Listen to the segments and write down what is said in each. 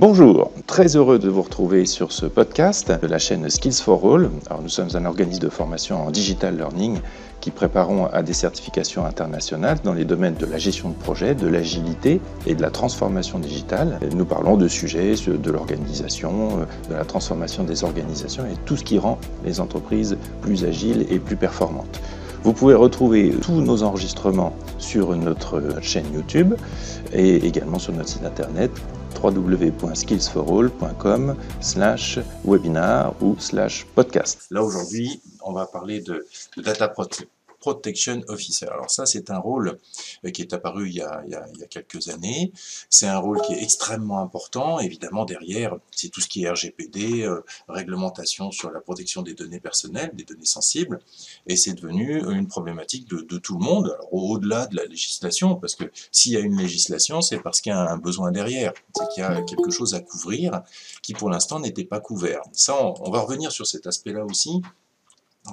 Bonjour, très heureux de vous retrouver sur ce podcast de la chaîne Skills for All. Alors, nous sommes un organisme de formation en digital learning qui préparons à des certifications internationales dans les domaines de la gestion de projet, de l'agilité et de la transformation digitale. Nous parlons de sujets de l'organisation, de la transformation des organisations et tout ce qui rend les entreprises plus agiles et plus performantes. Vous pouvez retrouver tous nos enregistrements sur notre chaîne YouTube et également sur notre site internet www.skillsforall.com slash webinar ou slash podcast. Là aujourd'hui, on va parler de, de data Protection Officer. Alors ça, c'est un rôle euh, qui est apparu il y a, quelques années. C'est un rôle qui est extrêmement important. Évidemment, derrière, c'est tout ce qui est RGPD, euh, réglementation sur la protection des données personnelles, des données sensibles. Et c'est devenu une problématique de, tout le monde, au-delà de la législation, parce que s'il y a une législation, c'est parce qu'il y a un besoin derrière. C'est qu'il y a quelque chose à couvrir qui, pour l'instant, n'était pas couvert. Ça, on va revenir sur cet aspect-là aussi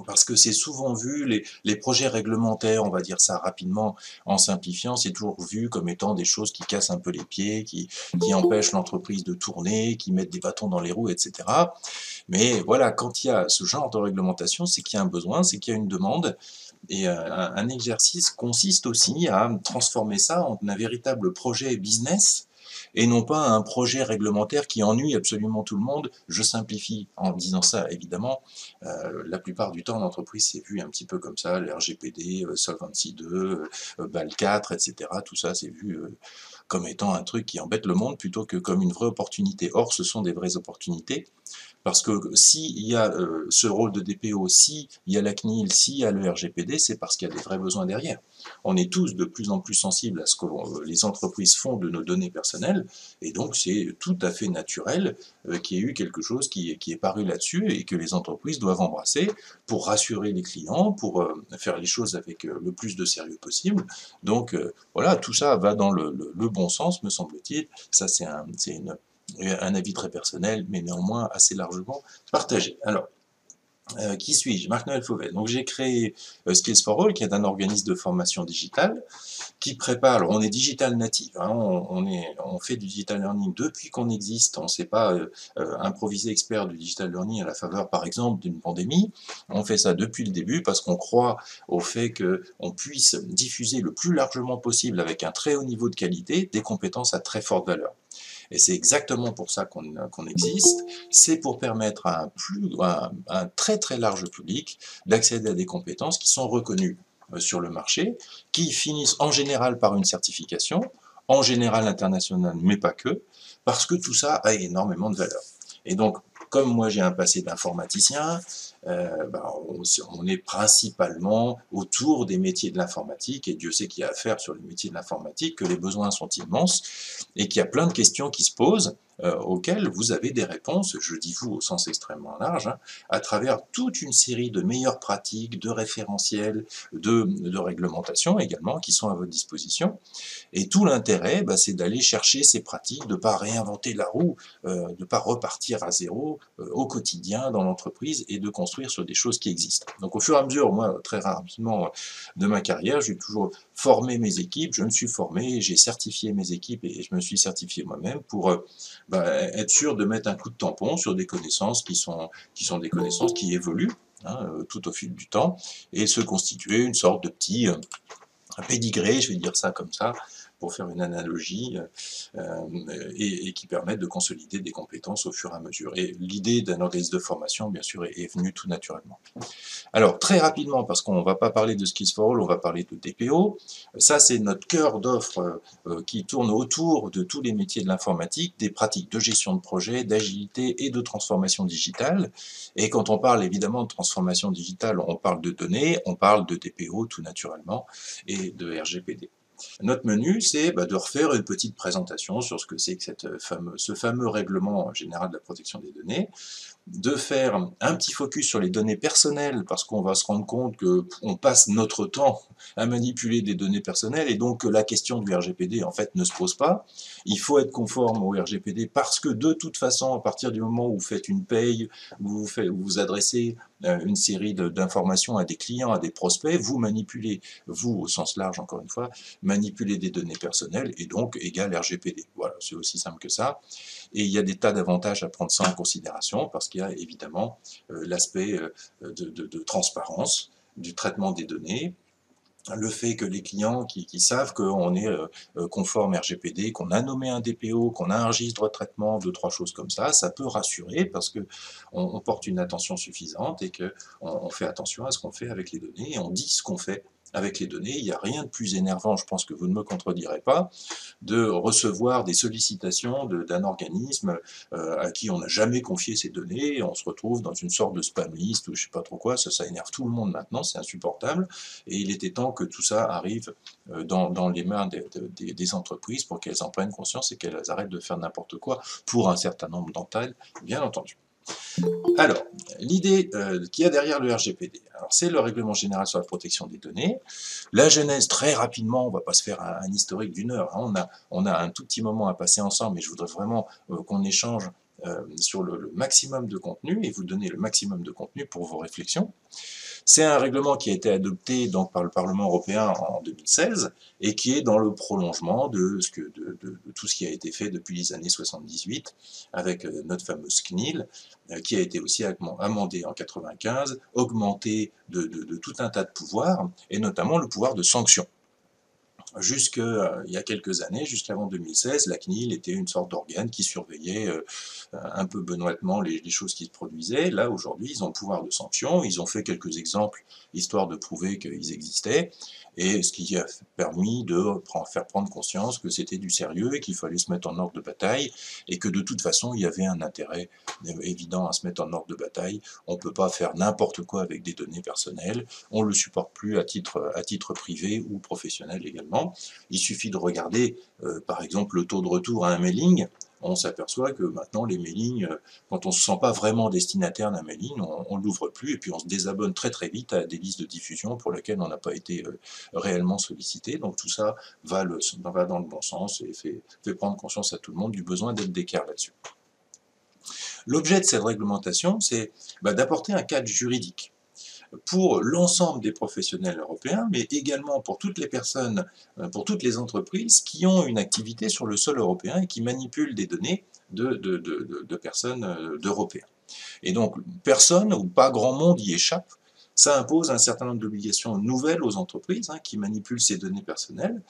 parce que c'est souvent vu, les, les, projets réglementaires, on va dire ça rapidement en simplifiant, c'est toujours vu comme étant des choses qui cassent un peu les pieds, qui, qui empêchent l'entreprise de tourner, qui mettent des bâtons dans les roues, etc. Mais voilà, quand il y a ce genre de réglementation, c'est qu'il y a un besoin, c'est qu'il y a une demande, et euh, un, un exercice consiste aussi à transformer ça en un véritable projet business et non pas un projet réglementaire qui ennuie absolument tout le monde. Je simplifie en disant ça, évidemment. Euh, la plupart du temps, l'entreprise s'est vue un petit peu comme ça, l'RGPD, euh, Solvency 2, euh, BAL 4, etc. Tout ça, c'est vu euh, comme étant un truc qui embête le monde plutôt que comme une vraie opportunité. Or, ce sont des vraies opportunités. Parce que s'il y a euh, ce rôle de DPO, s'il y a la CNIL, s'il y a le RGPD, c'est parce qu'il y a des vrais besoins derrière. On est tous de plus en plus sensibles à ce que euh, les entreprises font de nos données personnelles, et donc c'est tout à fait naturel euh, qu'il y ait eu quelque chose qui, qui est paru là-dessus et que les entreprises doivent embrasser pour rassurer les clients, pour faire les choses avec le plus de sérieux possible. Donc voilà, tout ça va dans le bon sens, me semble-t-il. Ça, c'est un, une un avis très personnel, mais néanmoins assez largement partagé. Alors, euh, qui suis-je? Marc-Noël Fauvel. Donc j'ai créé euh, Skills for All, qui est un organisme de formation digitale, qui prépare, alors on est digital native, hein, on, fait du digital learning depuis qu'on existe, on ne s'est pas euh, improvisé expert du digital learning à la faveur par exemple d'une pandémie, on fait ça depuis le début parce qu'on croit au fait qu'on puisse diffuser le plus largement possible avec un très haut niveau de qualité des compétences à très forte valeur. Et c'est exactement pour ça qu'on qu existe, c'est pour permettre à un, à un très très large public d'accéder à des compétences qui sont reconnues euh, sur le marché, qui finissent en général par une certification, en général internationale, mais pas que, parce que tout ça a énormément de valeur. Et donc, comme moi j'ai un passé d'informaticien, euh, ben, on, est principalement autour des métiers de l'informatique, et Dieu sait qu'il y a à faire sur les métiers de l'informatique, que les besoins sont immenses, et qu'il y a plein de questions qui se posent, euh, auxquelles vous avez des réponses, je dis vous au sens extrêmement large, hein, à travers toute une série de meilleures pratiques, de référentiels, de, réglementations également, qui sont à votre disposition. Et tout l'intérêt, bah, c'est d'aller chercher ces pratiques, de ne pas réinventer la roue, euh, de ne pas repartir à zéro euh, au quotidien dans l'entreprise et de construire sur des choses qui existent. Donc au fur et à mesure, moi, très rapidement de ma carrière, j'ai toujours formé mes équipes, je me suis formé, j'ai certifié mes équipes et je me suis certifié moi-même pour euh, bah, être sûr de mettre un coup de tampon sur des connaissances qui sont, qui sont des connaissances qui évoluent hein, euh, tout au fil du temps et se constituer une sorte de petit euh, pédigré, je vais dire ça comme ça, pour faire une analogie, euh, et, et, qui permettent de consolider des compétences au fur et à mesure. Et l'idée d'un organisme de formation, bien sûr, est, est, venue tout naturellement. Alors, très rapidement, parce qu'on ne va pas parler de Skills for All, on va parler de DPO. Ça, c'est notre cœur d'offre euh, qui tourne autour de tous les métiers de l'informatique, des pratiques de gestion de projet, d'agilité et de transformation digitale. Et quand on parle évidemment de transformation digitale, on parle de données, on parle de DPO tout naturellement, et de RGPD. Notre menu, c'est bah, de refaire une petite présentation sur ce que c'est que cette fameux, ce fameux règlement général de la protection des données, de faire un petit focus sur les données personnelles, parce qu'on va se rendre compte qu'on passe notre temps à manipuler des données personnelles, et donc la question du RGPD, en fait, ne se pose pas. Il faut être conforme au RGPD, parce que de toute façon, à partir du moment où vous faites une paye, vous vous, adressez euh, une série d'informations à des clients, à des prospects, vous manipulez, vous, au sens large, encore une fois, manipuler des données personnelles et donc égale RGPD. Voilà, c'est aussi simple que ça. Et il y a des tas d'avantages à prendre ça en considération parce qu'il y a évidemment l'aspect de transparence du traitement des données, le fait que les clients qui, savent qu'on est euh, euh, conforme RGPD, qu'on a nommé un DPO, qu'on a un registre de traitement, deux, trois choses comme ça, ça peut rassurer parce que on, porte une attention suffisante et qu'on on fait attention à ce qu'on fait avec les données et on dit ce qu'on fait avec les données. Il n'y a rien de plus énervant, je pense que vous ne me contredirez pas, de recevoir des sollicitations d'un organisme euh, à qui on n'a jamais confié ces données, et on se retrouve dans une sorte de spam list ou je sais pas trop quoi, ça, ça énerve tout le monde maintenant, c'est insupportable, et il était temps que tout ça arrive euh, dans, les mains des, des entreprises pour qu'elles en prennent conscience et qu'elles arrêtent de faire n'importe quoi, pour un certain nombre d'entre elles, bien entendu. Alors, l'idée euh, qu'il y a derrière le RGPD, c'est le règlement général sur la protection des données. La genèse, très rapidement, on ne va pas se faire un, historique d'une heure, hein. on, a, on a un tout petit moment à passer ensemble, mais je voudrais vraiment euh, qu'on échange euh, sur le, maximum de contenu et vous donner le maximum de contenu pour vos réflexions. C'est un règlement qui a été adopté donc, par le Parlement européen en 2016 et qui est dans le prolongement de, tout ce qui a été fait depuis les années 78 avec euh, notre fameuse CNIL euh, qui a été aussi amendé en 95, augmenté de, de tout un tas de pouvoirs et notamment le pouvoir de sanction jusqu'il euh, y a quelques années, jusqu'avant 2016, la CNIL était une sorte d'organe qui surveillait euh, un peu benoîtement les, choses qui se produisaient. Là, aujourd'hui, ils ont le pouvoir de sanction, ils ont fait quelques exemples, histoire de prouver qu'ils existaient, et ce qui a permis de faire prendre conscience que c'était du sérieux et qu'il fallait se mettre en ordre de bataille, et que de toute façon, il y avait un intérêt évident à se mettre en ordre de bataille. On ne peut pas faire n'importe quoi avec des données personnelles, on ne le supporte plus titre, à titre privé ou professionnel également. Il suffit de regarder, euh, par exemple, le taux de retour à un mailing, on s'aperçoit que maintenant les mailings, euh, quand on ne se sent pas vraiment destinataire d'un mailing, on ne l'ouvre plus et puis on se désabonne très très vite à des listes de diffusion pour lesquelles on n'a pas été euh, réellement sollicité. Donc tout ça va, dans le bon sens et fait, fait, prendre conscience à tout le monde du besoin d'être d'écart là-dessus. L'objet de cette réglementation, c'est bah, d'apporter un cadre juridique pour l'ensemble des professionnels européens, mais également pour toutes les personnes, euh, pour toutes les entreprises qui ont une activité sur le sol européen et qui manipulent des données de, de, personnes euh, d'Européens. Et donc, personne ou pas grand monde y échappe. Ça impose un certain nombre d'obligations nouvelles aux entreprises hein, qui manipulent ces données personnelles,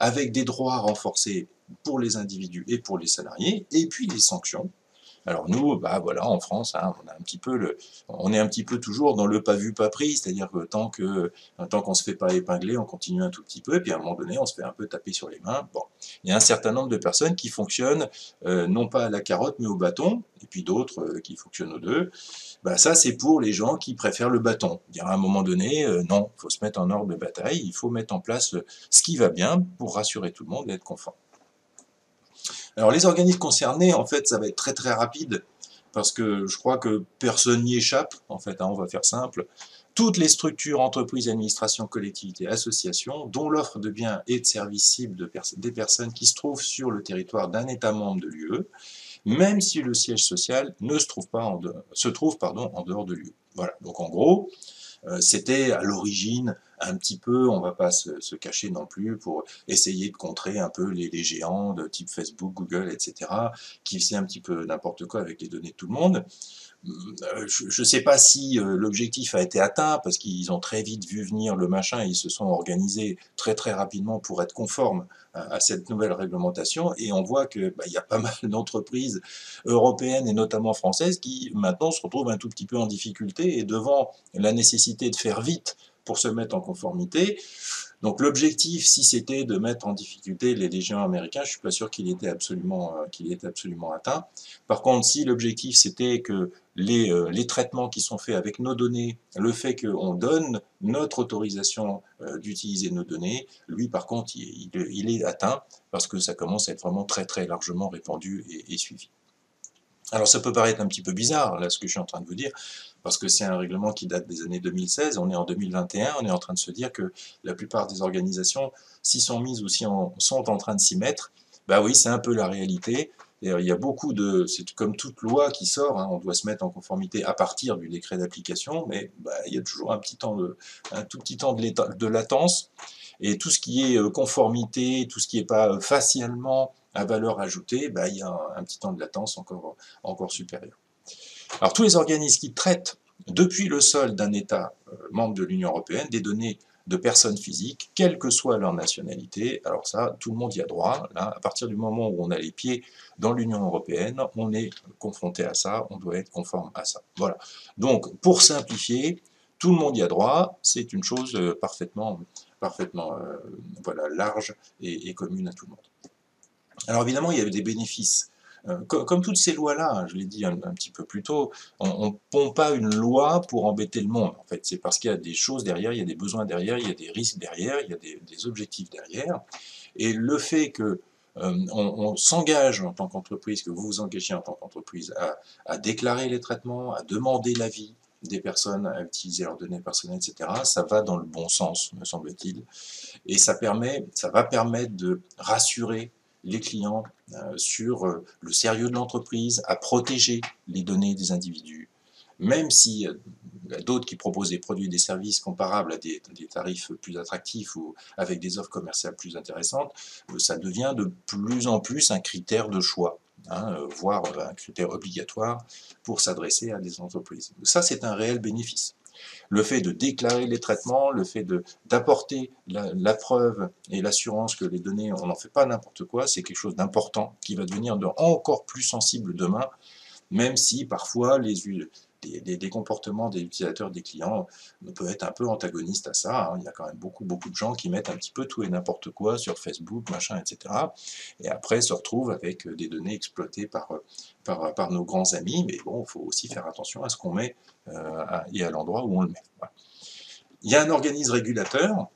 avec des droits renforcés pour les individus et pour les salariés, et puis des sanctions alors nous, bah voilà, en France, hein, on a un petit peu le, on est un petit peu toujours dans le pas vu pas pris, c'est-à-dire que tant que tant qu'on se fait pas épingler, on continue un tout petit peu, et puis à un moment donné, on se fait un peu taper sur les mains. Bon, il y a un certain nombre de personnes qui fonctionnent euh, non pas à la carotte mais au bâton, et puis d'autres euh, qui fonctionnent aux deux. Bah ça, c'est pour les gens qui préfèrent le bâton. Dire à un moment donné, euh, non, il faut se mettre en ordre de bataille, il faut mettre en place ce qui va bien pour rassurer tout le monde et être conforme. Alors les organismes concernés, en fait, ça va être très très rapide, parce que je crois que personne n'y échappe, en fait, hein, on va faire simple. Toutes les structures, entreprises, administrations, collectivités, associations, dont l'offre de biens et de services cible de des personnes qui se trouvent sur le territoire d'un État membre de l'UE, même si le siège social ne se trouve pas en en dehors de l'UE. Voilà, donc en gros, c'était à l'origine un petit peu, on va pas se, cacher non plus, pour essayer de contrer un peu les, géants de type Facebook, Google, etc., qui faisaient un petit peu n'importe quoi avec les données de tout le monde. Euh, je ne sais pas si euh, l'objectif a été atteint, parce qu'ils ont très vite vu venir le machin et ils se sont organisés très très rapidement pour être conformes à, cette nouvelle réglementation, et on voit qu'il bah, y a pas mal d'entreprises européennes et notamment françaises qui maintenant se retrouvent un tout petit peu en difficulté, et devant la nécessité de faire vite pour se mettre en conformité. Donc l'objectif, si c'était de mettre en difficulté les légions américains, je suis pas sûr qu'il était absolument euh, absolument atteint. Par contre, si l'objectif c'était que les, euh, les, traitements qui sont faits avec nos données, le fait qu'on donne notre autorisation euh, d'utiliser nos données, lui par contre, il, il, est atteint parce que ça commence à être vraiment très très largement répandu et, et suivi. Alors ça peut paraître un petit peu bizarre, là, ce que je suis en train de vous dire, parce que c'est un règlement qui date des années 2016, on est en 2021, on est en train de se dire que la plupart des organisations s'y sont mises ou si sont en train de s'y mettre, bah oui, c'est un peu la réalité. Il y a beaucoup de, c'est comme toute loi qui sort, hein, on doit se mettre en conformité à partir du décret d'application, mais bah, il y a toujours un petit temps un tout petit temps de, latence. Et tout ce qui est conformité, tout ce qui n'est pas facialement à valeur ajoutée, bah, il y a un, petit temps de latence encore, encore supérieur. Alors tous les organismes qui traitent depuis le sol d'un État membre de l'Union européenne des données de personnes physiques, quelle que soit leur nationalité. Alors ça, tout le monde y a droit. Là, à partir du moment où on a les pieds dans l'Union européenne, on est confronté à ça, on doit être conforme à ça. Voilà. Donc, pour simplifier, tout le monde y a droit. C'est une chose euh, parfaitement, parfaitement euh, voilà, large et, et commune à tout le monde. Alors évidemment, il y a des bénéfices euh, comme, toutes ces lois-là, hein, je l'ai dit un, petit peu plus tôt, on ne pond pas une loi pour embêter le monde. En fait, c'est parce qu'il y a des choses derrière, il y a des besoins derrière, il y a des risques derrière, il y a des, objectifs derrière. Et le fait que euh, s'engage en tant qu'entreprise, que vous vous engagez en tant qu'entreprise à, à, déclarer les traitements, à demander l'avis des personnes à utiliser leurs données personnelles, etc., ça va dans le bon sens, me semble-t-il. Et ça, permet, ça va permettre de rassurer les clients sur euh, le sérieux de l'entreprise, à protéger les données des individus, même si a d'autres qui proposent des produits et des services comparables à des, tarifs plus attractifs ou avec des offres commerciales plus intéressantes, euh, ça devient de plus en plus un critère de choix. Hein, voire un critère obligatoire pour s'adresser à des entreprises. Ça, c'est un réel bénéfice. Le fait de déclarer les traitements, le fait d'apporter la, preuve et l'assurance que les données, on n'en fait pas n'importe quoi, c'est quelque chose d'important qui va devenir encore plus sensible demain, même si parfois les, des, comportements des utilisateurs, des clients, peuvent être un peu antagonistes à ça. Hein. Il y a quand même beaucoup, beaucoup de gens qui mettent un petit peu tout et n'importe quoi sur Facebook, machin, etc. Et après se retrouvent avec des données exploitées par, par, par nos grands amis. Mais bon, il faut aussi faire attention à ce qu'on met euh, et à l'endroit où on le met. Il y a un organisme régulateur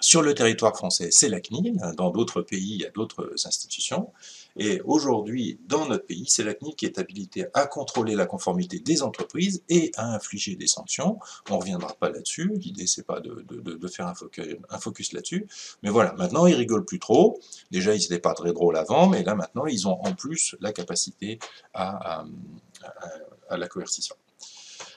sur le territoire français, c'est la CNIL. Dans d'autres pays, il y a d'autres institutions. Et aujourd'hui, dans notre pays, c'est la CNIL qui est habilitée à contrôler la conformité des entreprises et à infliger des sanctions. On ne reviendra pas là-dessus. L'idée, c'est pas de, faire un focus, là-dessus. Mais voilà, maintenant, ils rigolent plus trop. Déjà, ils n'étaient pas très drôles avant, mais là, maintenant, ils ont en plus la capacité à, la coercition.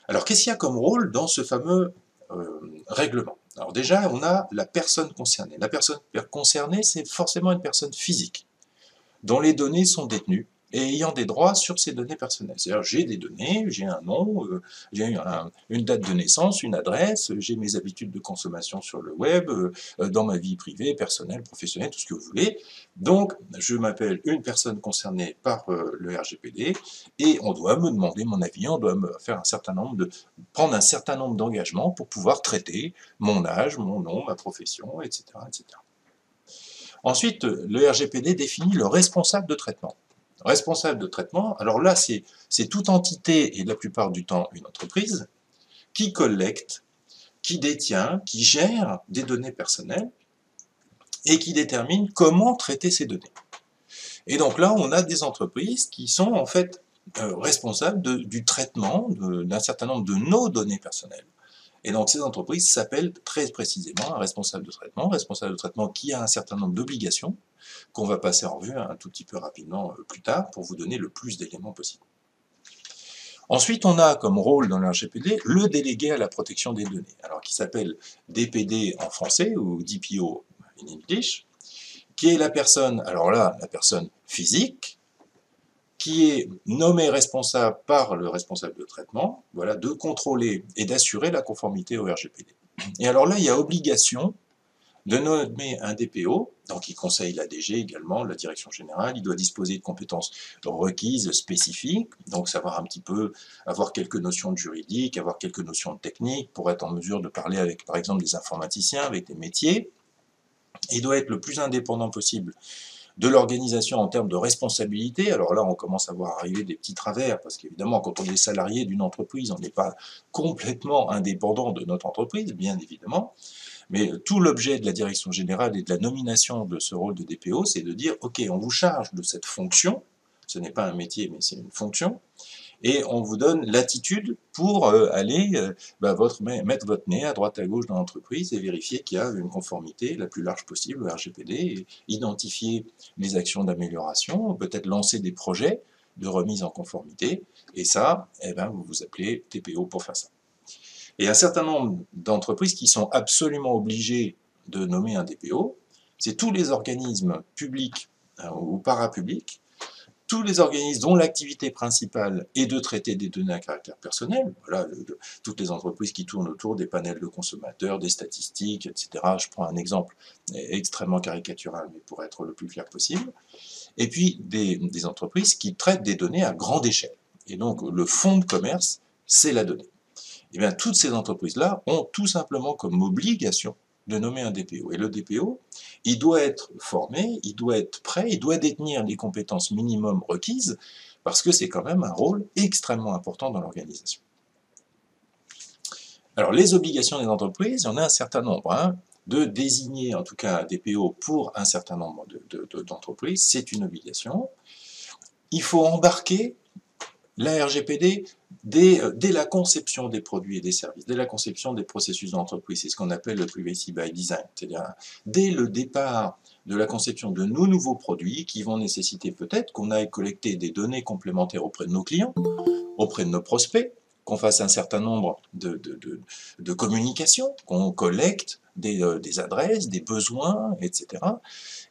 Alors, qu'est-ce qu'il y a comme rôle dans ce fameux euh, règlement? Alors déjà, on a la personne concernée. La personne concernée, c'est forcément une personne physique, dont les données sont détenues et ayant des droits sur ces données personnelles. C'est-à-dire, j'ai des données, j'ai un nom, euh, j'ai une date de naissance, une adresse, j'ai mes habitudes de consommation sur le web, euh, dans ma vie privée, personnelle, professionnelle, tout ce que vous voulez. Donc, je m'appelle une personne concernée par euh, le RGPD et on doit me demander mon avis, on doit me faire un certain nombre de, prendre un certain nombre d'engagements pour pouvoir traiter mon âge, mon nom, ma profession, etc., etc. Ensuite, le RGPD définit le responsable de traitement responsable de traitement, alors là, c'est toute entité, et la plupart du temps une entreprise, qui collecte, qui détient, qui gère des données personnelles, et qui détermine comment traiter ces données. Et donc là, on a des entreprises qui sont en fait euh, responsables du traitement d'un certain nombre de nos données personnelles. Et donc ces entreprises s'appellent très précisément un responsable de traitement, responsable de traitement qui a un certain nombre d'obligations, qu'on va passer en revue un tout petit peu rapidement euh, plus tard pour vous donner le plus d'éléments possible. Ensuite, on a comme rôle dans le RGPD le délégué à la protection des données, alors qui s'appelle DPD en français ou DPO en English, qui est la personne, alors là, la personne physique, qui est nommé responsable par le responsable de traitement, voilà, de contrôler et d'assurer la conformité au RGPD. Et alors là, il y a obligation de nommer un DPO, donc il conseille la DG également, la direction générale, il doit disposer de compétences requises spécifiques, donc savoir un petit peu, avoir quelques notions de juridique, avoir quelques notions de technique, pour être en mesure de parler avec, par exemple, des informaticiens, avec des métiers. Il doit être le plus indépendant possible de l'organisation en termes de responsabilité. Alors là, on commence à voir arriver des petits travers, parce qu'évidemment, quand on est salarié d'une entreprise, on n'est pas complètement indépendant de notre entreprise, bien évidemment. Mais tout l'objet de la direction générale et de la nomination de ce rôle de DPO, c'est de dire, OK, on vous charge de cette fonction, ce n'est pas un métier, mais c'est une fonction, et on vous donne l'attitude pour euh, aller euh, bah, mettre votre nez à droite à gauche dans l'entreprise et vérifier qu'il y a une conformité la plus large possible au RGPD, identifier les actions d'amélioration, peut-être lancer des projets de remise en conformité, et ça, eh ben, vous vous appelez TPO pour faire ça. Et un certain nombre d'entreprises qui sont absolument obligées de nommer un DPO, c'est tous les organismes publics euh, ou parapublics, tous les organismes dont l'activité principale est de traiter des données à caractère personnel, toutes les entreprises qui tournent autour des panels de consommateurs, des statistiques, etc. Je prends un exemple extrêmement caricatural, mais pour être le plus clair possible. Et puis des, entreprises qui traitent des données à grande échelle. Et donc le fond de commerce, c'est la donnée. Et eh bien toutes ces entreprises-là ont tout simplement comme obligation de nommer un DPO. Et le DPO, il doit être formé, il doit être prêt, il doit détenir les compétences minimum requises, parce que c'est quand même un rôle extrêmement important dans l'organisation. Alors, les obligations des entreprises, il y en a un certain nombre. Hein, de désigner en tout cas un DPO pour un certain nombre d'entreprises, c'est une obligation. Il faut embarquer la RGPD euh, dès, la conception des produits et des services, dès la conception des processus d'entreprise. C'est ce qu'on appelle le privacy by design. C'est-à-dire, dès le départ de la conception de nos nouveaux produits qui vont nécessiter peut-être qu'on aille collecter des données complémentaires auprès de nos clients, auprès de nos prospects, qu'on fasse un certain nombre de, de, communications, qu'on collecte euh, des, adresses, des besoins, etc.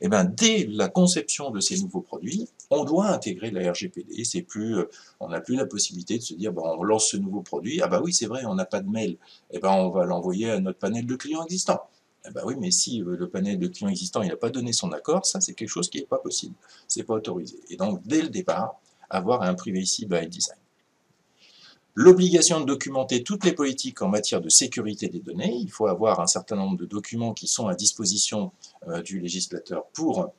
Et eh bien, dès la conception de ces nouveaux produits, on doit intégrer la RGPD. C'est plus, euh, on n'a plus la possibilité de se dire, bon, on lance ce nouveau produit, ah bah oui, c'est vrai, on n'a pas de mail, et eh ben on va l'envoyer à notre panel de clients existants. Eh ben oui, mais si euh, le panel de clients existants n'a pas donné son accord, ça c'est quelque chose qui n'est pas possible, c'est pas autorisé. Et donc dès le départ, avoir un privacy by design l'obligation de documenter toutes les politiques en matière de sécurité des données. Il faut avoir un certain nombre de documents qui sont à disposition euh, du législateur pour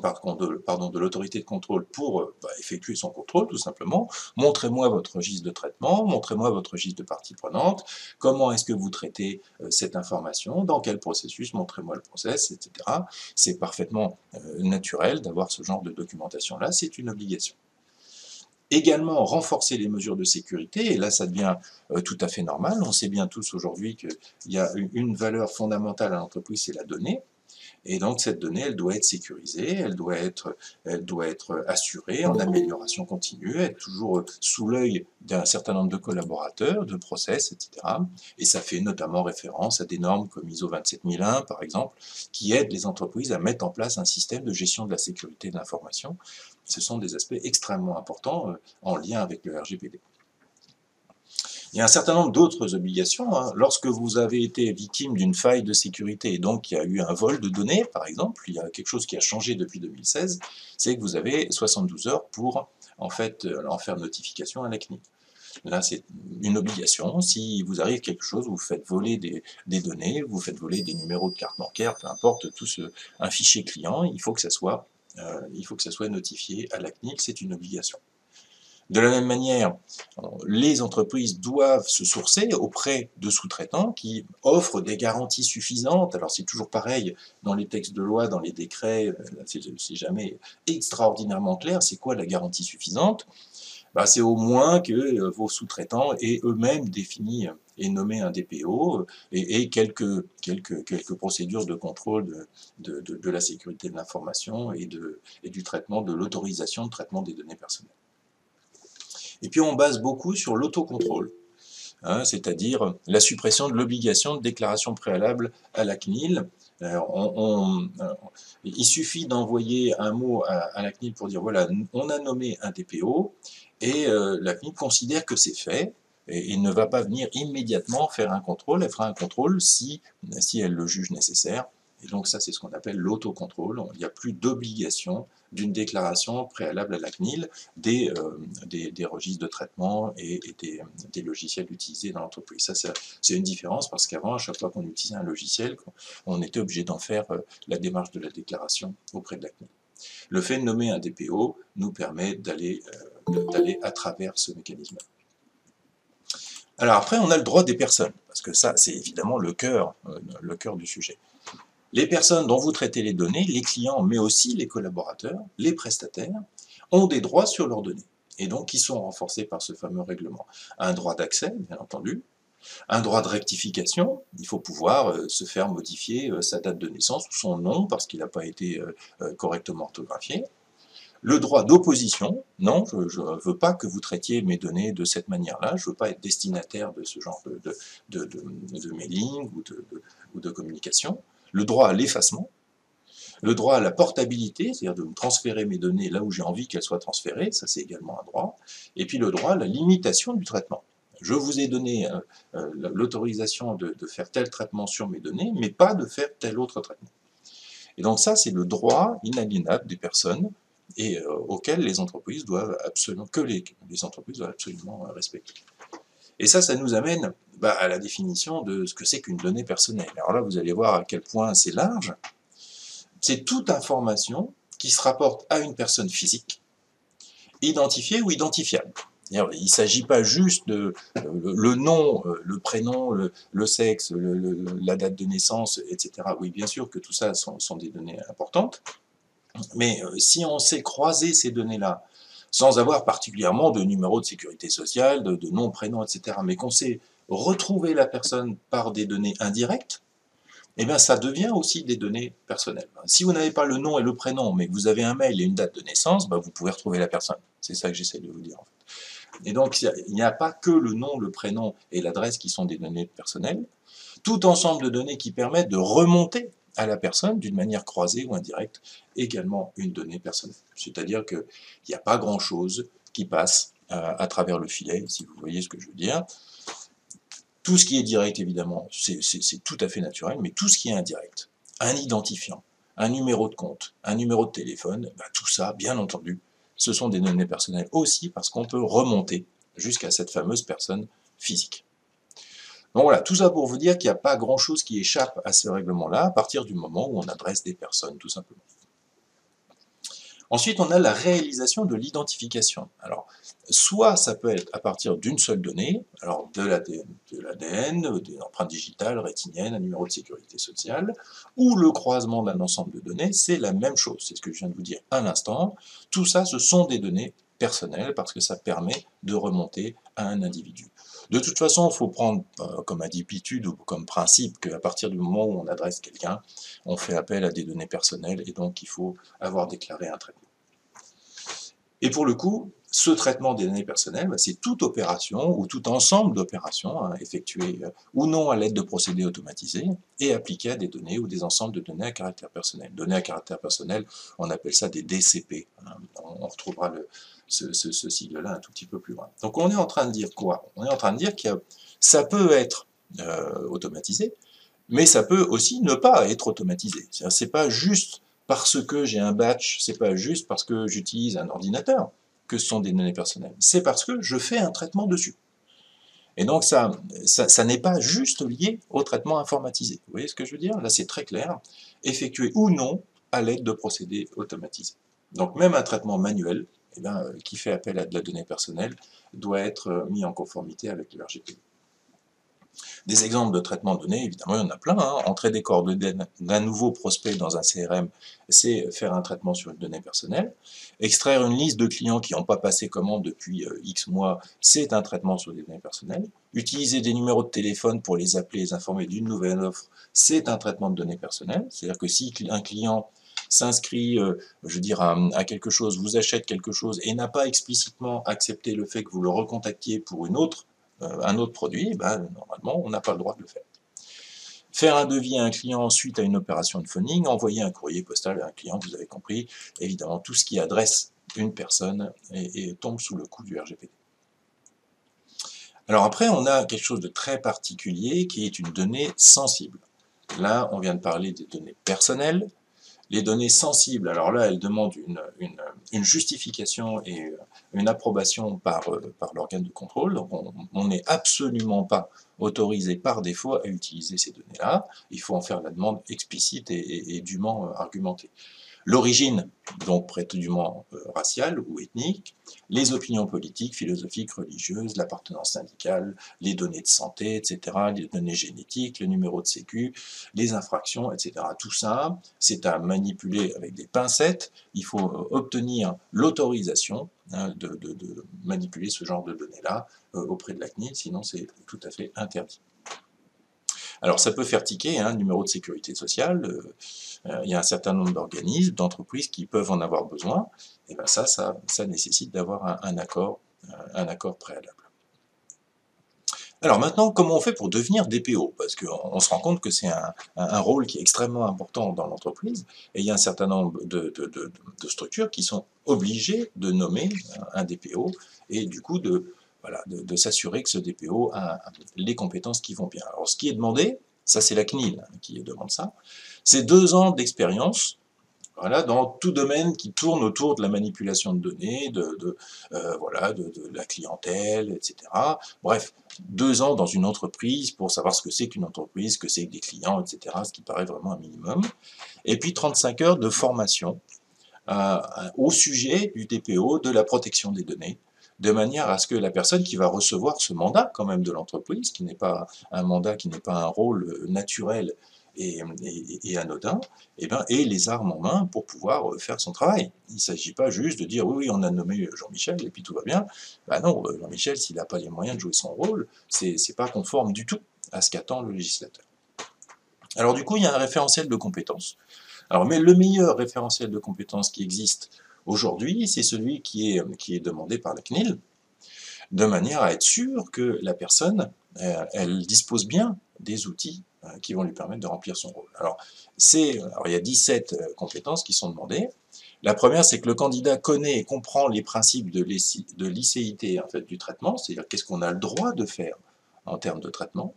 pardon, de, l'autorité de contrôle pour euh, bah, effectuer son contrôle, tout simplement. Montrez-moi votre registre de traitement, montrez-moi votre registre de parties prenantes, comment est-ce que vous traitez euh, cette information, dans quel processus, montrez-moi le process, etc. C'est parfaitement naturel d'avoir ce genre de documentation-là, c'est une obligation également renforcer les mesures de sécurité, et là ça devient euh, tout à fait normal. On sait bien tous aujourd'hui qu'il y a une valeur fondamentale à l'entreprise, c'est la donnée. Et donc cette donnée, elle doit être sécurisée, elle doit être, elle doit être assurée en amélioration continue, être toujours sous l'œil d'un certain nombre de collaborateurs, de process, etc. Et ça fait notamment référence à des normes comme ISO 27001, par exemple, qui aident les entreprises à mettre en place un système de gestion de la sécurité de l'information. Ce sont des aspects extrêmement importants euh, en lien avec le RGPD. Il y a un certain nombre d'autres obligations. Hein. Lorsque vous avez été victime d'une faille de sécurité et donc il y a eu un vol de données, par exemple, il y a quelque chose qui a changé depuis 2016, c'est que vous avez 72 heures pour euh, en faire notification à la CNIL. Là, c'est une obligation. Si vous arrive quelque chose, vous faites voler des, données, vous faites voler des numéros de carte bancaire, peu importe, tout ce, un fichier client, il faut que ça soit, il faut que ça soit notifié à la CNIL, c'est une obligation. De la même manière, les entreprises doivent se sourcer auprès de sous-traitants qui offrent des garanties suffisantes. Alors c'est toujours pareil dans les textes de loi, dans les décrets, euh, c'est jamais extraordinairement clair. C'est quoi la garantie suffisante bah, C'est au moins que euh, vos sous-traitants aient eux-mêmes défini et nommé un DPO euh, et, quelques, procédures de contrôle de, de, la sécurité de l'information et, et du traitement de l'autorisation de traitement des données personnelles. Et puis on base beaucoup sur l'autocontrôle, hein, c'est-à-dire la suppression de l'obligation de déclaration préalable à la CNIL. Euh, il suffit d'envoyer un mot à, la CNIL pour dire voilà, on a nommé un DPO, et euh, la CNIL considère que c'est fait, et ne va pas venir immédiatement faire un contrôle, elle fera un contrôle si, si elle le juge nécessaire, et donc ça, c'est ce qu'on appelle l'autocontrôle. Il n'y a plus d'obligation d'une déclaration préalable à la CNIL des, euh, des, registres de traitement et, des, logiciels utilisés dans l'entreprise. Ça, c'est une différence parce qu'avant, à chaque fois qu'on utilisait un logiciel, on était obligé d'en faire euh, la démarche de la déclaration auprès de la CNIL. Le fait de nommer un DPO nous permet d'aller euh, à travers ce mécanisme. Alors après, on a le droit des personnes, parce que ça, c'est évidemment le cœur, le cœur du sujet. Les personnes dont vous traitez les données, les clients, mais aussi les collaborateurs, les prestataires, ont des droits sur leurs données, et donc qui sont renforcés par ce fameux règlement. Un droit d'accès, bien entendu, un droit de rectification, il faut pouvoir euh, se faire modifier euh, sa date de naissance ou son nom parce qu'il n'a pas été euh, correctement orthographié. Le droit d'opposition, non, je ne veux pas que vous traitiez mes données de cette manière-là, je ne veux pas être destinataire de ce genre de, de, de, mailing ou de communication le droit à l'effacement, le droit à la portabilité, c'est-à-dire de me transférer mes données là où j'ai envie qu'elles soient transférées, ça c'est également un droit, et puis le droit à la limitation du traitement. Je vous ai donné euh, euh, l'autorisation de, faire tel traitement sur mes données, mais pas de faire tel autre traitement. Et donc ça, c'est le droit inaliénable des personnes et euh, auquel les entreprises doivent absolument, que les, entreprises doivent absolument respecter. Et ça, ça nous amène bah, à la définition de ce que c'est qu'une donnée personnelle. Alors là, vous allez voir à quel point c'est large. C'est toute information qui se rapporte à une personne physique, identifiée ou identifiable. Il ne s'agit pas juste de euh, le nom, euh, le prénom, le, sexe, la date de naissance, etc. Oui, bien sûr que tout ça sont, des données importantes, mais euh, si on sait croiser ces données-là, sans avoir particulièrement de numéro de sécurité sociale, de, nom, prénom, etc., mais qu'on sait retrouver la personne par des données indirectes, eh bien ça devient aussi des données personnelles. Si vous n'avez pas le nom et le prénom, mais que vous avez un mail et une date de naissance, ben, vous pouvez retrouver la personne. C'est ça que j'essaie de vous dire. Et donc, il n'y a pas que le nom, le prénom et l'adresse qui sont des données personnelles, tout ensemble de données qui permettent de remonter à la personne d'une manière croisée ou indirecte, également une donnée personnelle. C'est-à-dire qu'il n'y a pas grand-chose qui passe euh, à travers le filet, si vous voyez ce que je veux dire. Tout ce qui est direct, évidemment, c'est tout à fait naturel, mais tout ce qui est indirect, un identifiant, un numéro de compte, un numéro de téléphone, bah, tout ça, bien entendu, ce sont des données personnelles aussi parce qu'on peut remonter jusqu'à cette fameuse personne physique. Donc voilà, tout ça pour vous dire qu'il n'y a pas grand-chose qui échappe à ce règlement-là à partir du moment où on adresse des personnes, tout simplement. Ensuite, on a la réalisation de l'identification. Alors, soit ça peut être à partir d'une seule donnée, alors de l'ADN, des empreintes digitales, rétiniennes, un numéro de sécurité sociale, ou le croisement d'un ensemble de données, c'est la même chose. C'est ce que je viens de vous dire à l'instant. Tout ça, ce sont des données personnelles parce que ça permet de remonter à un individu. De toute façon, il faut prendre euh, comme adipitude ou comme principe qu'à partir du moment où on adresse quelqu'un, on fait appel à des données personnelles et donc il faut avoir déclaré un traitement. Et pour le coup, ce traitement des données personnelles, bah, c'est toute opération ou tout ensemble d'opérations hein, effectuées euh, ou non à l'aide de procédés automatisés et appliquées à des données ou des ensembles de données à caractère personnel. Données à caractère personnel, on appelle ça des DCP. Hein. On retrouvera le, ce, sigle-là un tout petit peu plus loin. Donc on est en train de dire quoi? On est en train de dire que ça peut être euh, automatisé, mais ça peut aussi ne pas être automatisé. C'est pas juste parce que j'ai un batch, c'est pas juste parce que j'utilise un ordinateur que ce sont des données personnelles. C'est parce que je fais un traitement dessus. Et donc ça, ça, ça n'est pas juste lié au traitement informatisé. Vous voyez ce que je veux dire? Là c'est très clair. Effectué ou non à l'aide de procédés automatisés. Donc même un traitement manuel, euh, qui fait appel à de la donnée personnelle doit être euh, mis en conformité avec le RGPD. Des exemples de traitement de données, évidemment, il y en a plein. Hein. Entrer des coordonnées d'un nouveau prospect dans un CRM, c'est faire un traitement sur une donnée personnelle. Extraire une liste de clients qui n'ont pas passé commande depuis euh, X mois, c'est un traitement sur des données personnelles. Utiliser des numéros de téléphone pour les appeler, les informer d'une nouvelle offre, c'est un traitement de données personnelles. C'est-à-dire que si un client s'inscrit, euh, je veux dire, à, quelque chose, vous achète quelque chose et n'a pas explicitement accepté le fait que vous le recontactiez pour une autre, euh, un autre produit, ben, normalement, on n'a pas le droit de le faire. Faire un devis à un client suite à une opération de phoning, envoyer un courrier postal à un client, vous avez compris, évidemment, tout ce qui adresse une personne et, tombe sous le coup du RGPD. Alors après, on a quelque chose de très particulier qui est une donnée sensible. Là, on vient de parler des données personnelles, les données sensibles, alors là, elles demandent une, justification et une approbation par, euh, par l'organe de contrôle. Donc, on n'est absolument pas autorisé par défaut à utiliser ces données-là. Il faut en faire la demande explicite et, et dûment euh, argumentée l'origine, donc prétendument euh, raciale ou ethnique, les opinions politiques, philosophiques, religieuses, l'appartenance syndicale, les données de santé, etc., les données génétiques, le numéro de sécu, les infractions, etc. Tout ça, c'est à manipuler avec des pincettes. Il faut euh, obtenir l'autorisation hein, de, manipuler ce genre de données-là euh, auprès de la CNIL, sinon c'est tout à fait interdit. Alors ça peut faire tiquer, hein, numéro de sécurité sociale, euh, il y a un certain nombre d'organismes, d'entreprises qui peuvent en avoir besoin, et bien ça, ça, nécessite d'avoir un, accord, euh, un accord préalable. Alors maintenant, comment on fait pour devenir DPO Parce qu'on se rend compte que c'est un, rôle qui est extrêmement important dans l'entreprise, et il y a un certain nombre de, structures qui sont obligées de nommer un DPO, et du coup de, s'assurer que ce DPO a les compétences qui vont bien. Alors ce qui est demandé, ça c'est la CNIL qui demande ça, c'est deux ans d'expérience voilà, dans tout domaine qui tourne autour de la manipulation de données, de, euh, voilà, de, la clientèle, etc. Bref, deux ans dans une entreprise pour savoir ce que c'est qu'une entreprise, ce que c'est que des clients, etc., ce qui paraît vraiment un minimum. Et puis 35 heures de formation euh, au sujet du DPO, de la protection des données, de manière à ce que la personne qui va recevoir ce mandat quand même de l'entreprise, qui n'est pas un mandat, qui n'est pas un rôle naturel et, anodin, eh ben, et les armes en main pour pouvoir euh, faire son travail. Il ne s'agit pas juste de dire oui, oui, on a nommé Jean-Michel et puis tout va bien. Ben non, euh, Jean-Michel, s'il n'a pas les moyens de jouer son rôle, c'est pas conforme du tout à ce qu'attend le législateur. Alors du coup, il y a un référentiel de compétences. Alors, mais le meilleur référentiel de compétences qui existe aujourd'hui, c'est celui qui est, qui est demandé par la CNIL, de manière à être sûr que la personne, euh, elle dispose bien des outils euh, qui vont lui permettre de remplir son rôle. Alors, alors il y a 17 euh, compétences qui sont demandées. La première, c'est que le candidat connaît et comprend les principes de, de licéité en fait, du traitement, c'est-à-dire qu'est-ce qu'on a le droit de faire en termes de traitement.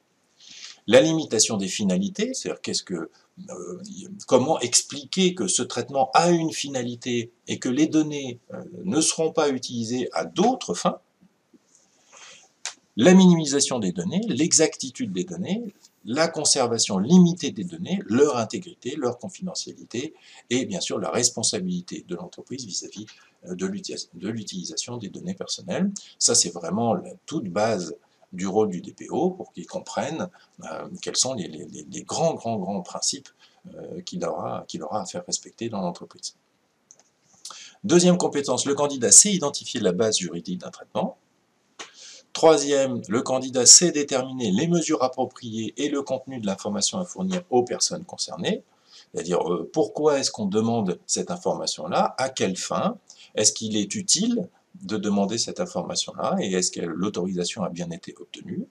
La limitation des finalités, c'est-à-dire qu'est-ce que, euh, comment expliquer que ce traitement a une finalité et que les données ne seront pas utilisées à d'autres fins. La minimisation des données, l'exactitude des données, la conservation limitée des données, leur intégrité, leur confidentialité, et bien sûr la responsabilité de l'entreprise vis-à-vis euh, de l'utilisation des données personnelles. Ça, c'est vraiment la toute base du rôle du DPO pour qu'ils comprennent euh, quels sont les, grands, grands, grands principes euh, qu'il aura, aura à faire respecter dans l'entreprise. Deuxième compétence, le candidat sait identifier la base juridique d'un traitement. Troisième, le candidat sait déterminer les mesures appropriées et le contenu de l'information à fournir aux personnes concernées, c'est-à-dire euh, pourquoi est-ce qu'on demande cette information-là, à quelle fin, est-ce qu'il est utile de demander cette information-là? Et est-ce que l'autorisation a bien été obtenue?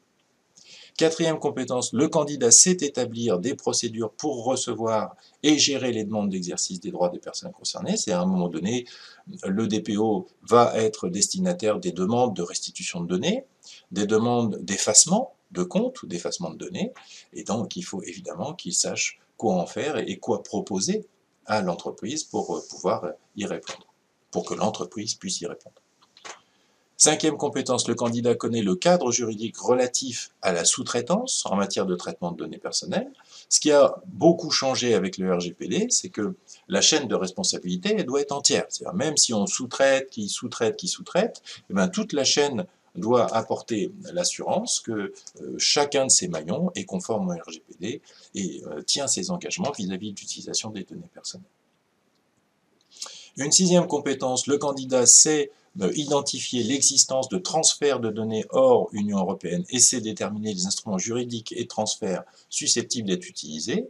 Quatrième compétence, le candidat sait établir des procédures pour recevoir et gérer les demandes d'exercice des droits des personnes concernées. C'est à un moment donné, le DPO va être destinataire des demandes de restitution de données, des demandes d'effacement de comptes ou d'effacement de données, et donc il faut évidemment qu'il sache quoi en faire et quoi proposer à l'entreprise pour pouvoir y répondre, pour que l'entreprise puisse y répondre. Cinquième compétence, le candidat connaît le cadre juridique relatif à la sous-traitance en matière de traitement de données personnelles. Ce qui a beaucoup changé avec le RGPD, c'est que la chaîne de responsabilité doit être entière. C'est-à-dire même si on sous-traite, qui sous-traite, qui sous-traite, eh bien, toute la chaîne doit apporter l'assurance que euh, chacun de ces maillons est conforme au RGPD et euh, tient ses engagements vis-à-vis -vis de l'utilisation des données personnelles. Une sixième compétence, le candidat sait identifier l'existence de transferts de données hors Union européenne et c'est déterminer les instruments juridiques et transferts susceptibles d'être utilisés.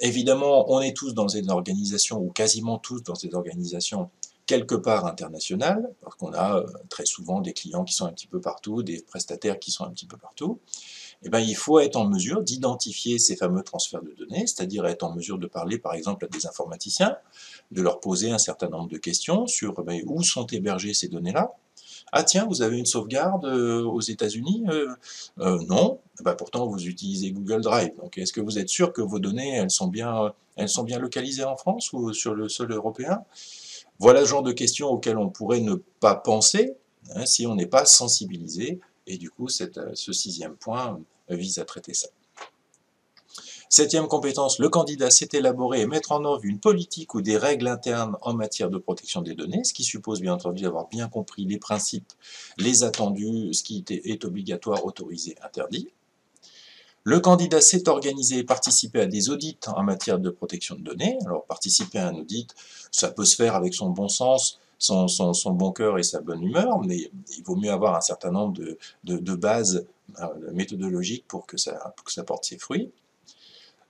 Évidemment, on est tous dans des organisations, ou quasiment tous dans des organisations quelque part internationales, parce qu'on a euh, très souvent des clients qui sont un petit peu partout, des prestataires qui sont un petit peu partout. Eh bien, il faut être en mesure d'identifier ces fameux transferts de données, c'est-à-dire être en mesure de parler par exemple à des informaticiens, de leur poser un certain nombre de questions sur ben, où sont hébergées ces données-là. Ah tiens, vous avez une sauvegarde euh, aux États-Unis euh, euh, Non. Eh ben, pourtant, vous utilisez Google Drive. Donc, est-ce que vous êtes sûr que vos données, elles sont bien, localisées en France ou sur le sol européen? Voilà le genre de questions auxquelles on pourrait ne pas penser hein, si on n'est pas sensibilisé. Et du coup, ce sixième point vise à traiter ça. Septième compétence, le candidat sait élaborer et mettre en œuvre une politique ou des règles internes en matière de protection des données, ce qui suppose bien entendu d'avoir bien compris les principes, les attendus, ce qui est obligatoire, autorisé, interdit. Le candidat sait organiser et participer à des audits en matière de protection de données. Alors participer à un audit, ça peut se faire avec son bon sens, son, bon cœur et sa bonne humeur, mais il vaut mieux avoir un certain nombre de, bases euh, méthodologiques pour que ça porte ses fruits.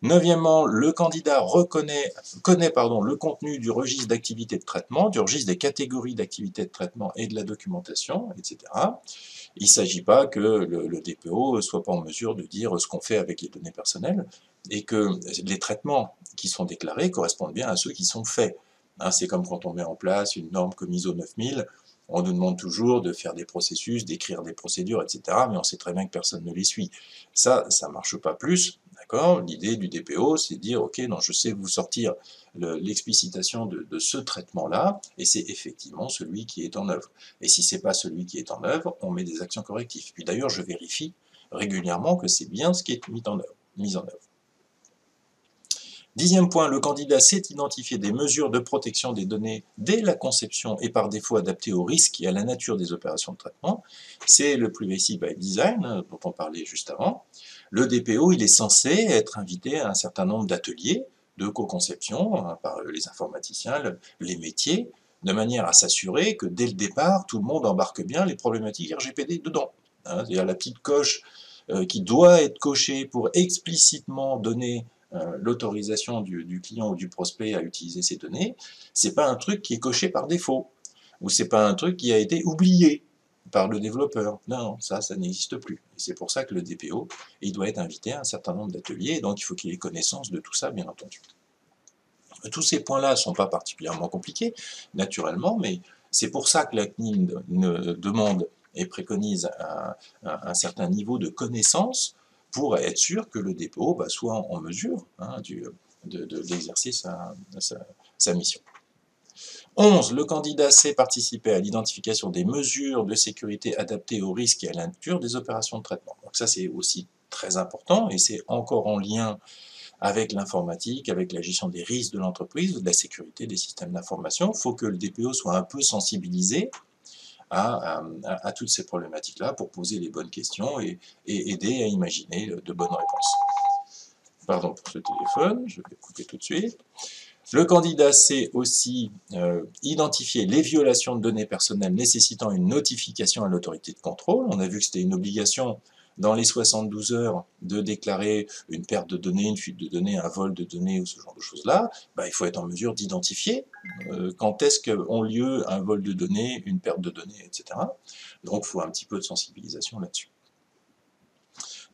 Neuvièmement, le candidat reconnaît, connaît le contenu du registre d'activité de traitement, du registre des catégories d'activité de traitement et de la documentation, etc. Il ne s'agit pas que le, DPO soit pas en mesure de dire ce qu'on fait avec les données personnelles et que les traitements qui sont déclarés correspondent bien à ceux qui sont faits. Hein, c'est comme quand on met en place une norme comme ISO 9000, on nous demande toujours de faire des processus, d'écrire des procédures, etc. Mais on sait très bien que personne ne les suit. Ça, ça ne marche pas plus. L'idée du DPO, c'est de dire, OK, non, je sais vous sortir l'explicitation de, ce traitement-là, et c'est effectivement celui qui est en œuvre. Et si ce n'est pas celui qui est en œuvre, on met des actions correctives. Puis d'ailleurs, je vérifie régulièrement que c'est bien ce qui est mis en œuvre. Mis en œuvre. Dixième point, le candidat sait identifier des mesures de protection des données dès la conception et par défaut adaptées aux risques et à la nature des opérations de traitement. C'est le privacy by design euh, dont on parlait juste avant. Le DPO, il est censé être invité à un certain nombre d'ateliers de co-conception hein, par les informaticiens, les métiers, de manière à s'assurer que dès le départ, tout le monde embarque bien les problématiques RGPD dedans. Hein, C'est-à-dire la petite coche euh, qui doit être cochée pour explicitement donner euh, l'autorisation du, client ou du prospect à utiliser ces données, c'est pas un truc qui est coché par défaut, ou c'est pas un truc qui a été oublié par le développeur. Non, ça, ça n'existe plus. C'est pour ça que le DPO, il doit être invité à un certain nombre d'ateliers, donc il faut qu'il ait connaissance de tout ça, bien entendu. Tous ces points-là ne sont pas particulièrement compliqués, naturellement, mais c'est pour ça que la CNIL demande et préconise un certain niveau de connaissance pour être sûr que le dépôt bah, soit en mesure hein, d'exercer sa, mission. 11. Le candidat sait participer à l'identification des mesures de sécurité adaptées aux risques et à la nature des opérations de traitement. Donc ça, c'est aussi très important et c'est encore en lien avec l'informatique, avec la gestion des risques de l'entreprise, de la sécurité des systèmes d'information. Il faut que le DPO soit un peu sensibilisé à, toutes ces problématiques-là pour poser les bonnes questions et, aider à imaginer de bonnes réponses. Pardon pour ce téléphone, je vais couper tout de suite. Le candidat sait aussi euh, identifier les violations de données personnelles nécessitant une notification à l'autorité de contrôle. On a vu que c'était une obligation dans les 72 heures de déclarer une perte de données, une fuite de données, un vol de données ou ce genre de choses-là, bah, il faut être en mesure d'identifier euh, quand est-ce qu'ont lieu un vol de données, une perte de données, etc. Donc il faut un petit peu de sensibilisation là-dessus.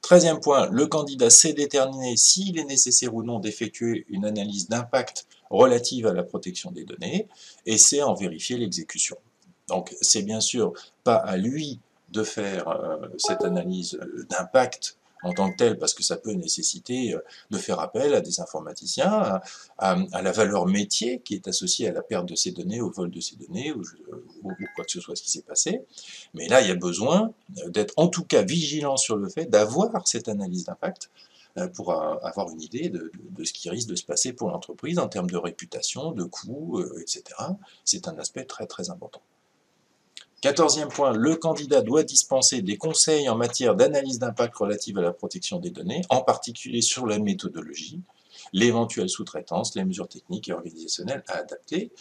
Treizième point, le candidat sait déterminer s'il est nécessaire ou non d'effectuer une analyse d'impact relative à la protection des données et sait en vérifier l'exécution. Donc c'est bien sûr pas à lui de faire euh, cette analyse euh, d'impact en tant que tel, parce que ça peut nécessiter euh, de faire appel à des informaticiens, à, la valeur métier qui est associée à la perte de ces données, au vol de ces données, ou, quoi que ce soit ce qui s'est passé. Mais là, il y a besoin d'être en tout cas vigilant sur le fait d'avoir cette analyse d'impact pour avoir une idée de, ce qui risque de se passer pour l'entreprise en termes de réputation, de coûts, etc. C'est un aspect très très important. Quatorzième point, le candidat doit dispenser des conseils en matière d'analyse d'impact relative à la protection des données, en particulier sur la méthodologie, l'éventuelle sous-traitance, les mesures techniques et organisationnelles à adapter.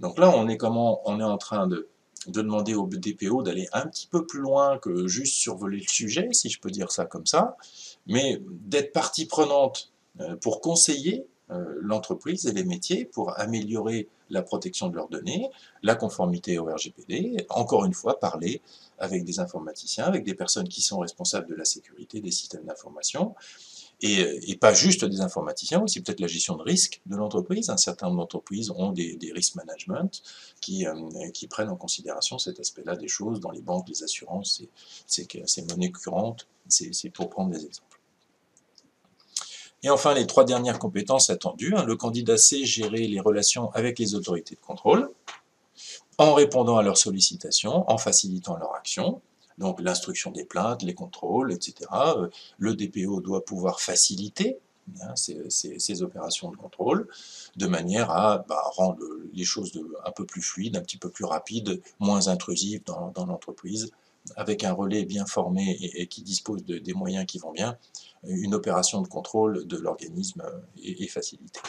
Donc là, on est, comment, on est en train de, de demander au DPO d'aller un petit peu plus loin que juste survoler le sujet, si je peux dire ça comme ça, mais d'être partie prenante euh, pour conseiller l'entreprise et les métiers pour améliorer la protection de leurs données, la conformité au RGPD, encore une fois parler avec des informaticiens, avec des personnes qui sont responsables de la sécurité des systèmes d'information, et, pas juste des informaticiens, aussi peut-être la gestion de risque de l'entreprise. Un certain nombre d'entreprises ont des, risk management qui, euh, qui prennent en considération cet aspect-là des choses dans les banques, les assurances, c'est monnaie courante, c'est pour prendre des exemples. Et enfin, les trois dernières compétences attendues. Hein. le candidat sait gérer les relations avec les autorités de contrôle, en répondant à leurs sollicitations, en facilitant leur action, donc l'instruction des plaintes, les contrôles, etc. Euh, le DPO doit pouvoir faciliter hein, ces, opérations de contrôle, de manière à bah, rendre les choses un peu plus fluides, un petit peu plus rapides, moins intrusives dans, l'entreprise, avec un relais bien formé et, qui dispose de, des moyens qui vont bien, une opération de contrôle de l'organisme est, facilitée.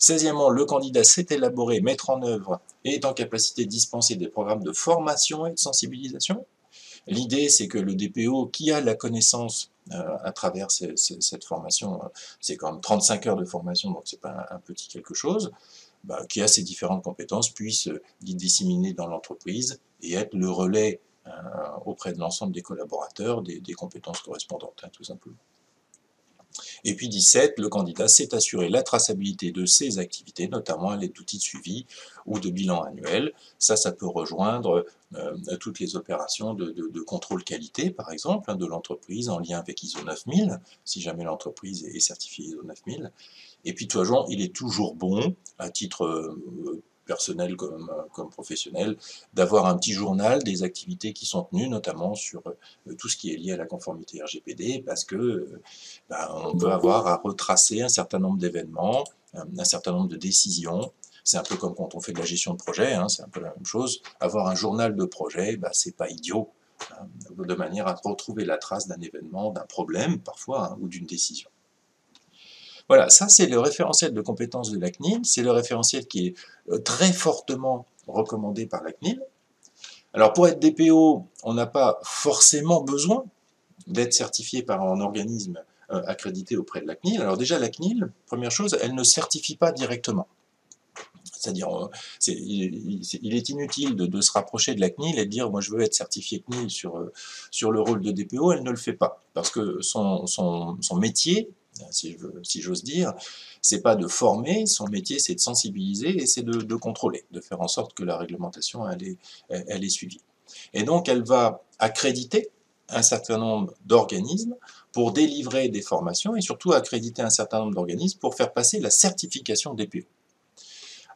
16e, le candidat sait élaborer, mettre en œuvre et est en capacité de dispenser des programmes de formation et de sensibilisation. L'idée, c'est que le DPO, qui a la connaissance à travers cette formation. C'est quand même 35 heures de formation, donc c'est pas un, petit quelque chose, bah, qui a ces différentes compétences, puisse les disséminer dans l'entreprise et être le relais auprès de l'ensemble des collaborateurs des, compétences correspondantes, hein, tout simplement. Et puis 17, le candidat s'est assuré la traçabilité de ses activités, notamment à l'aide d'outils de suivi ou de bilan annuel. Ça, ça peut rejoindre euh, toutes les opérations de, contrôle qualité, par exemple, hein, de l'entreprise en lien avec ISO 9000, si jamais l'entreprise est certifiée ISO 9000. Et puis, toujours, il est toujours bon, à titre euh, personnel comme, euh, comme professionnel, d'avoir un petit journal des activités qui sont tenues, notamment sur euh, tout ce qui est lié à la conformité RGPD, parce que euh, ben, on peut avoir à retracer un certain nombre d'événements, un certain nombre de décisions. C'est un peu comme quand on fait de la gestion de projet, hein, c'est un peu la même chose. Avoir un journal de projet, ben, c'est pas idiot, hein, de manière à retrouver la trace d'un événement, d'un problème parfois, hein, ou d'une décision. Voilà, ça c'est le référentiel de compétences de la CNIL, c'est le référentiel qui est euh, très fortement recommandé par la CNIL. Alors pour être DPO, on n'a pas forcément besoin d'être certifié par un organisme euh, accrédité auprès de la CNIL. Alors déjà la CNIL, première chose, elle ne certifie pas directement. C'est-à-dire, euh, il, est inutile de, se rapprocher de la CNIL et de dire, moi je veux être certifié CNIL sur, sur le rôle de DPO, elle ne le fait pas. Parce que son, son, son métier, si j'ose dire, c'est pas de former, son métier c'est de sensibiliser et c'est de, contrôler, de faire en sorte que la réglementation elle est, suivie. Et donc elle va accréditer un certain nombre d'organismes pour délivrer des formations et surtout accréditer un certain nombre d'organismes pour faire passer la certification DPO.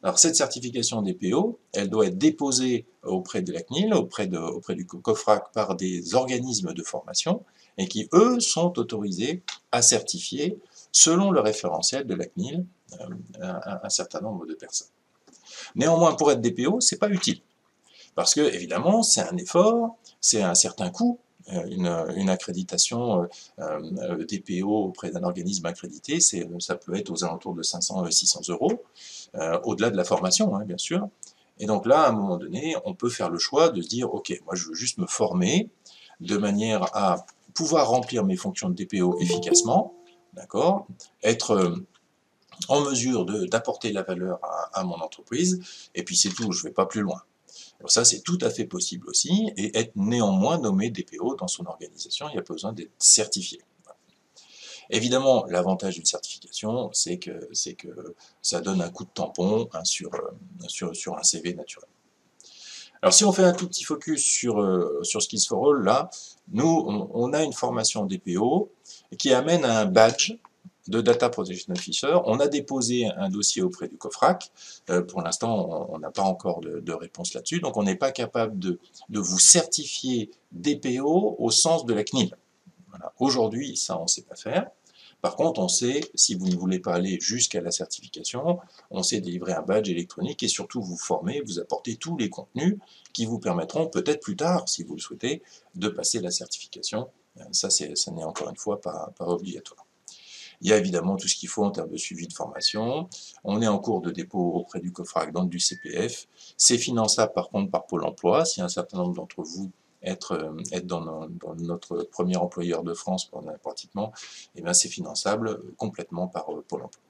Alors cette certification DPO, elle doit être déposée auprès de la CNIL, auprès, auprès du COFRAC par des organismes de formation et qui, eux, sont autorisés à certifier, selon le référentiel de la CNIL, euh, un, certain nombre de personnes. Néanmoins, pour être DPO, c'est pas utile. Parce que, évidemment, c'est un effort, c'est un certain coût, euh, une, accréditation euh, DPO auprès d'un organisme accrédité, ça peut être aux alentours de 500-600 euros, au-delà de la formation, hein, bien sûr. Et donc là, à un moment donné, on peut faire le choix de se dire, ok, moi je veux juste me former de manière à pouvoir remplir mes fonctions de DPO efficacement, d'accord, être euh, en mesure d'apporter la valeur à, mon entreprise, et puis c'est tout, je ne vais pas plus loin. Alors ça, c'est tout à fait possible aussi, et être néanmoins nommé DPO dans son organisation, il n'y a pas besoin d'être certifié. Évidemment, l'avantage d'une certification, c'est que, que ça donne un coup de tampon sur, euh, sur, sur un CV naturel. Alors si on fait un tout petit focus sur, euh, sur Skills for All, là, nous, on, a une formation DPO qui amène à un badge de Data Protection Officer. On a déposé un dossier auprès du COFRAC. Euh, pour l'instant, on n'a pas encore de, réponse là-dessus. Donc, on n'est pas capable de, de, vous certifier DPO au sens de la CNIL. Aujourd'hui, ça, on ne sait pas faire. Par contre, on sait, si vous ne voulez pas aller jusqu'à la certification, on sait délivrer un badge électronique et surtout vous former, vous apporter tous les contenus qui vous permettront peut-être plus tard, si vous le souhaitez, de passer la certification. Euh, ça, ça n'est encore une fois pas, pas obligatoire. Il y a évidemment tout ce qu'il faut en termes de suivi de formation. On est en cours de dépôt auprès du COFRAC, donc du CPF. C'est finançable par contre par Pôle emploi. Si un certain nombre d'entre vous être, euh, être dans, notre premier employeur de France pratiquement, et eh bien c'est finançable complètement par euh, Pôle emploi.